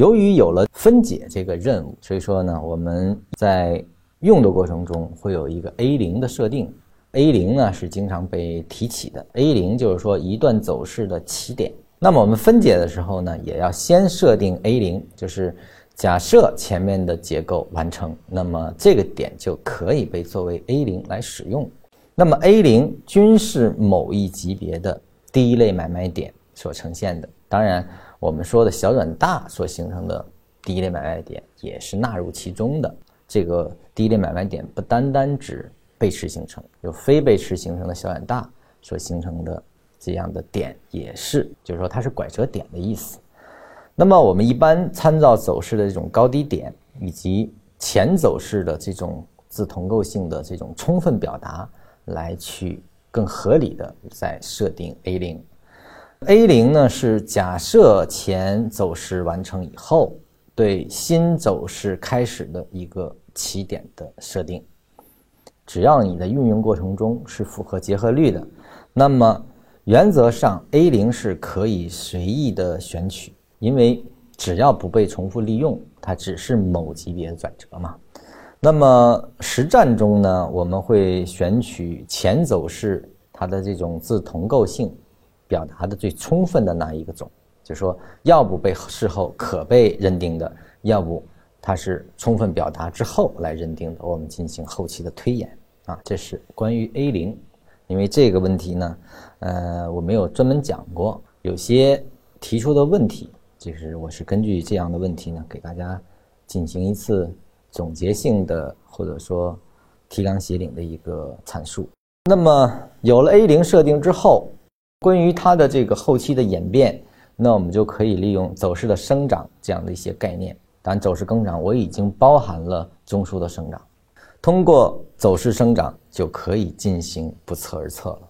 由于有了分解这个任务，所以说呢，我们在用的过程中会有一个 A 零的设定。A 零呢是经常被提起的，A 零就是说一段走势的起点。那么我们分解的时候呢，也要先设定 A 零，就是假设前面的结构完成，那么这个点就可以被作为 A 零来使用。那么 A 零均是某一级别的第一类买卖点所呈现的。当然，我们说的小转大所形成的第一类买卖点也是纳入其中的。这个第一类买卖点不单单指。背驰形成有非背驰形成的小转大所形成的这样的点也是，就是说它是拐折点的意思。那么我们一般参照走势的这种高低点以及前走势的这种自同构性的这种充分表达，来去更合理的在设定 A 零。A 零呢是假设前走势完成以后对新走势开始的一个起点的设定。只要你的运用过程中是符合结合律的，那么原则上 A 零是可以随意的选取，因为只要不被重复利用，它只是某级别的转折嘛。那么实战中呢，我们会选取前走势它的这种自同构性表达的最充分的那一个种，就是说要不被事后可被认定的，要不它是充分表达之后来认定的，我们进行后期的推演。啊，这是关于 A 零，因为这个问题呢，呃，我没有专门讲过，有些提出的问题，就是我是根据这样的问题呢，给大家进行一次总结性的或者说提纲挈领的一个阐述。那么有了 A 零设定之后，关于它的这个后期的演变，那我们就可以利用走势的生长这样的一些概念。当然，走势增长我已经包含了中枢的生长。通过走势生长就可以进行不测而测了。